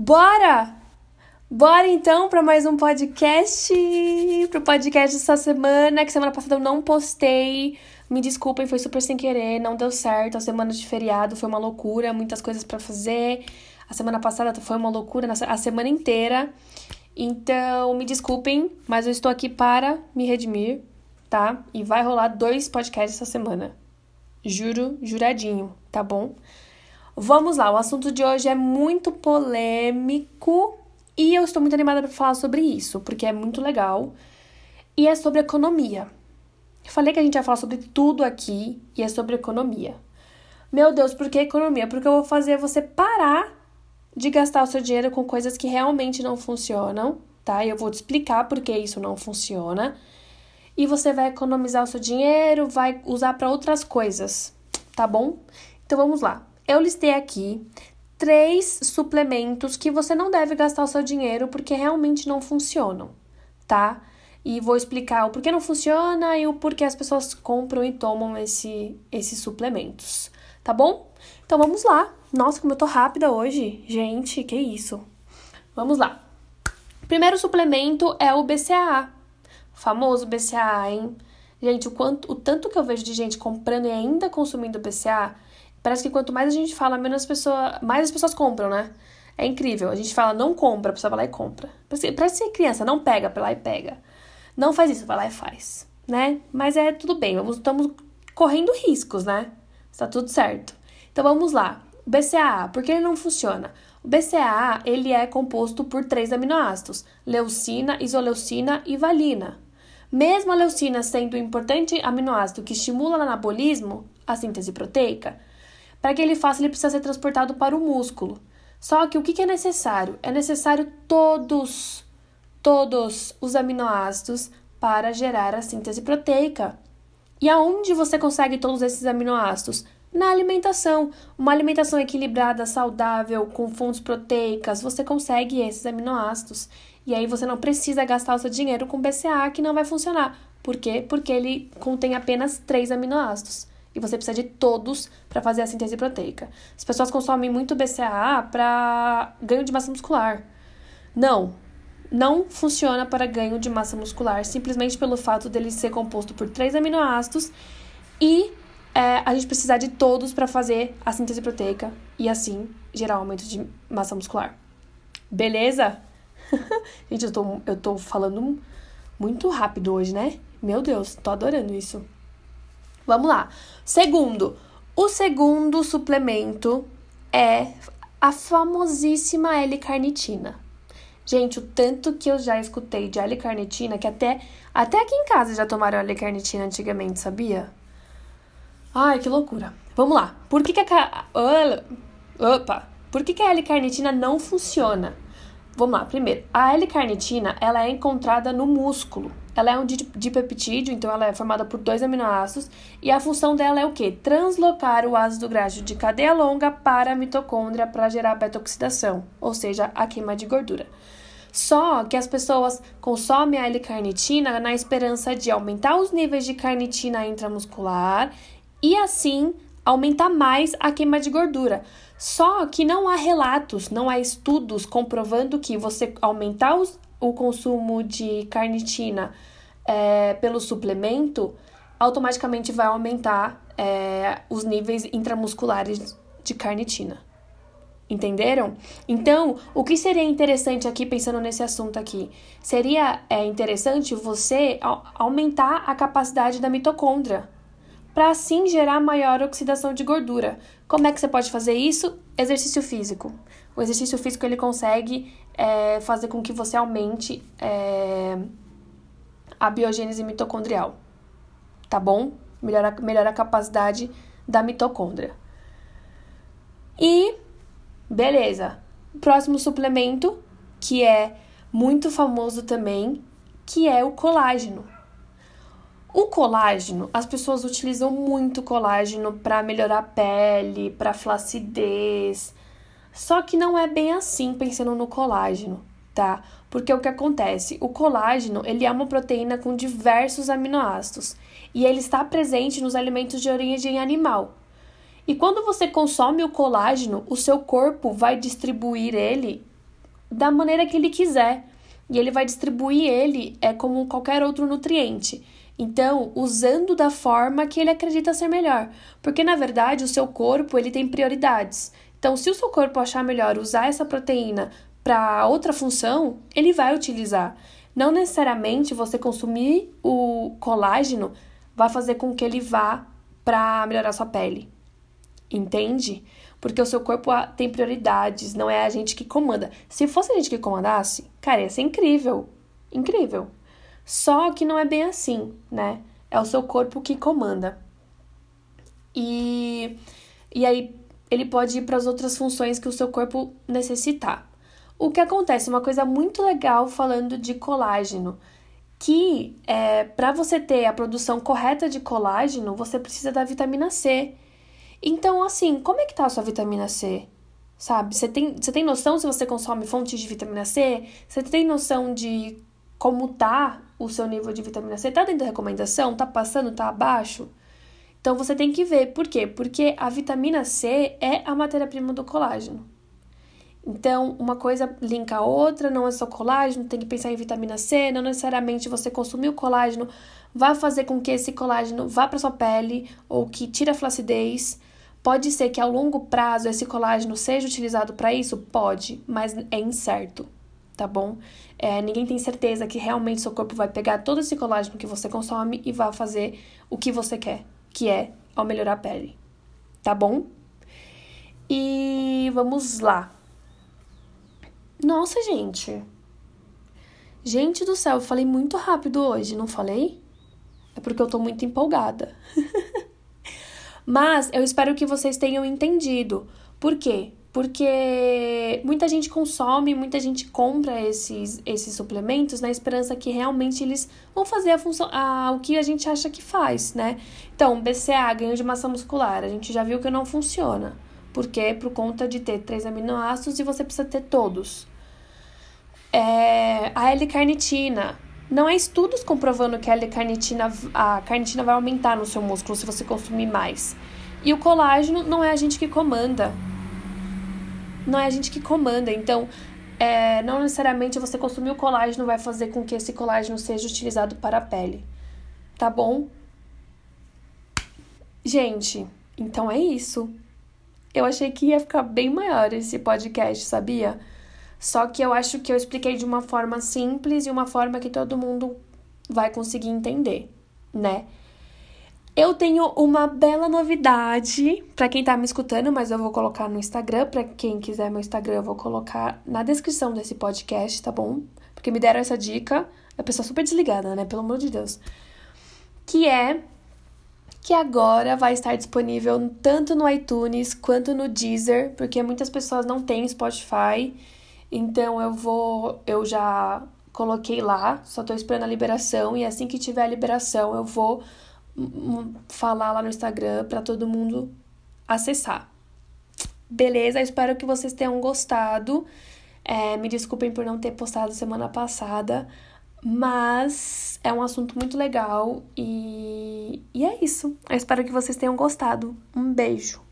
Bora! Bora então para mais um podcast, pro podcast dessa semana, que semana passada eu não postei. Me desculpem, foi super sem querer, não deu certo. A semana de feriado foi uma loucura, muitas coisas para fazer. A semana passada foi uma loucura, a semana inteira. Então, me desculpem, mas eu estou aqui para me redimir, tá? E vai rolar dois podcasts essa semana. Juro, juradinho, tá bom? Vamos lá, o assunto de hoje é muito polêmico e eu estou muito animada para falar sobre isso, porque é muito legal. E é sobre economia. Eu falei que a gente ia falar sobre tudo aqui e é sobre economia. Meu Deus, por que economia? Porque eu vou fazer você parar de gastar o seu dinheiro com coisas que realmente não funcionam, tá? Eu vou te explicar por que isso não funciona. E você vai economizar o seu dinheiro, vai usar para outras coisas, tá bom? Então vamos lá eu listei aqui três suplementos que você não deve gastar o seu dinheiro porque realmente não funcionam, tá? E vou explicar o porquê não funciona e o porquê as pessoas compram e tomam esse, esses suplementos, tá bom? Então vamos lá. Nossa, como eu tô rápida hoje. Gente, que isso. Vamos lá. Primeiro suplemento é o BCAA. O famoso BCAA, hein? Gente, o, quanto, o tanto que eu vejo de gente comprando e ainda consumindo BCAA Parece que quanto mais a gente fala, menos pessoa, mais as pessoas compram, né? É incrível. A gente fala, não compra, a pessoa vai lá e compra. Parece ser criança, não pega, vai lá e pega. Não faz isso, vai lá e faz, né? Mas é tudo bem, vamos, estamos correndo riscos, né? Está tudo certo. Então vamos lá. BCAA, por que ele não funciona? O BCAA, ele é composto por três aminoácidos: leucina, isoleucina e valina. Mesmo a leucina sendo um importante aminoácido que estimula o anabolismo, a síntese proteica, para que ele faça, ele precisa ser transportado para o músculo. Só que o que é necessário? É necessário todos, todos os aminoácidos para gerar a síntese proteica. E aonde você consegue todos esses aminoácidos? Na alimentação. Uma alimentação equilibrada, saudável, com fontes proteicas, você consegue esses aminoácidos. E aí você não precisa gastar o seu dinheiro com BCA que não vai funcionar. Por quê? Porque ele contém apenas três aminoácidos e você precisa de todos para fazer a síntese proteica. As pessoas consomem muito BCAA para ganho de massa muscular. Não, não funciona para ganho de massa muscular, simplesmente pelo fato dele ser composto por três aminoácidos e é, a gente precisar de todos para fazer a síntese proteica e assim gerar aumento de massa muscular. Beleza? gente, eu tô, eu tô falando muito rápido hoje, né? Meu Deus, tô adorando isso. Vamos lá. Segundo, o segundo suplemento é a famosíssima L-carnitina. Gente, o tanto que eu já escutei de L-carnitina, que até, até aqui em casa já tomaram L-carnitina antigamente, sabia? Ai, que loucura. Vamos lá. Por que, que a... Opa! Por que, que a L-carnitina não funciona? Vamos lá, primeiro, a L-carnitina, ela é encontrada no músculo. Ela é um dipeptídeo, então ela é formada por dois aminoácidos, e a função dela é o quê? Translocar o ácido graxo de cadeia longa para a mitocôndria para gerar beta-oxidação, ou seja, a queima de gordura. Só que as pessoas consomem a L-carnitina na esperança de aumentar os níveis de carnitina intramuscular e assim aumentar mais a queima de gordura. Só que não há relatos, não há estudos comprovando que você aumentar os, o consumo de carnitina é, pelo suplemento automaticamente vai aumentar é, os níveis intramusculares de carnitina. Entenderam? Então, o que seria interessante aqui, pensando nesse assunto aqui? Seria é, interessante você aumentar a capacidade da mitocôndria para assim gerar maior oxidação de gordura. Como é que você pode fazer isso? Exercício físico. O exercício físico ele consegue é, fazer com que você aumente é, a biogênese mitocondrial, tá bom? Melhora, melhora a capacidade da mitocôndria. E beleza. Próximo suplemento, que é muito famoso também, que é o colágeno. O colágeno, as pessoas utilizam muito colágeno para melhorar a pele, para flacidez. Só que não é bem assim pensando no colágeno, tá? Porque o que acontece? O colágeno, ele é uma proteína com diversos aminoácidos e ele está presente nos alimentos de origem animal. E quando você consome o colágeno, o seu corpo vai distribuir ele da maneira que ele quiser. E ele vai distribuir ele é como qualquer outro nutriente. Então, usando da forma que ele acredita ser melhor, porque na verdade o seu corpo ele tem prioridades. Então, se o seu corpo achar melhor usar essa proteína para outra função, ele vai utilizar. Não necessariamente você consumir o colágeno vai fazer com que ele vá para melhorar sua pele. Entende? Porque o seu corpo tem prioridades, não é a gente que comanda. Se fosse a gente que comandasse, cara, ia ser incrível. Incrível. Só que não é bem assim, né? É o seu corpo que comanda. E, e aí ele pode ir para as outras funções que o seu corpo necessitar. O que acontece? Uma coisa muito legal falando de colágeno, que é, para você ter a produção correta de colágeno, você precisa da vitamina C. Então, assim, como é que tá a sua vitamina C? Sabe? Você tem, você tem noção se você consome fontes de vitamina C? Você tem noção de como tá o seu nível de vitamina C? Tá dentro da recomendação? Tá passando? Tá abaixo? Então você tem que ver. Por quê? Porque a vitamina C é a matéria-prima do colágeno. Então, uma coisa linka a outra, não é só colágeno, tem que pensar em vitamina C, não necessariamente você consumir o colágeno vai fazer com que esse colágeno vá para sua pele ou que tire a flacidez. Pode ser que ao longo prazo esse colágeno seja utilizado para isso? Pode, mas é incerto tá bom? É, ninguém tem certeza que realmente seu corpo vai pegar todo esse colágeno que você consome e vai fazer o que você quer, que é ao melhorar a pele, tá bom? E vamos lá. Nossa, gente. Gente do céu, eu falei muito rápido hoje, não falei? É porque eu tô muito empolgada. Mas eu espero que vocês tenham entendido. Por quê? Porque muita gente consome, muita gente compra esses, esses suplementos na esperança que realmente eles vão fazer a função, a, o que a gente acha que faz, né? Então, BCA, ganho de massa muscular, a gente já viu que não funciona. Porque por conta de ter três aminoácidos e você precisa ter todos. É, a L-carnitina. Não há estudos comprovando que a L-carnitina, a carnitina vai aumentar no seu músculo se você consumir mais. E o colágeno não é a gente que comanda não é a gente que comanda. Então, é, não necessariamente você consumir o colágeno vai fazer com que esse colágeno seja utilizado para a pele. Tá bom? Gente, então é isso. Eu achei que ia ficar bem maior esse podcast, sabia? Só que eu acho que eu expliquei de uma forma simples e uma forma que todo mundo vai conseguir entender, né? Eu tenho uma bela novidade para quem tá me escutando, mas eu vou colocar no Instagram. Para quem quiser meu Instagram, eu vou colocar na descrição desse podcast, tá bom? Porque me deram essa dica. A pessoa super desligada, né? Pelo amor de Deus. Que é que agora vai estar disponível tanto no iTunes quanto no Deezer, porque muitas pessoas não têm Spotify. Então eu vou, eu já coloquei lá, só tô esperando a liberação e assim que tiver a liberação eu vou falar lá no Instagram para todo mundo acessar. Beleza? Espero que vocês tenham gostado. É, me desculpem por não ter postado semana passada, mas é um assunto muito legal e, e é isso. Eu espero que vocês tenham gostado. Um beijo.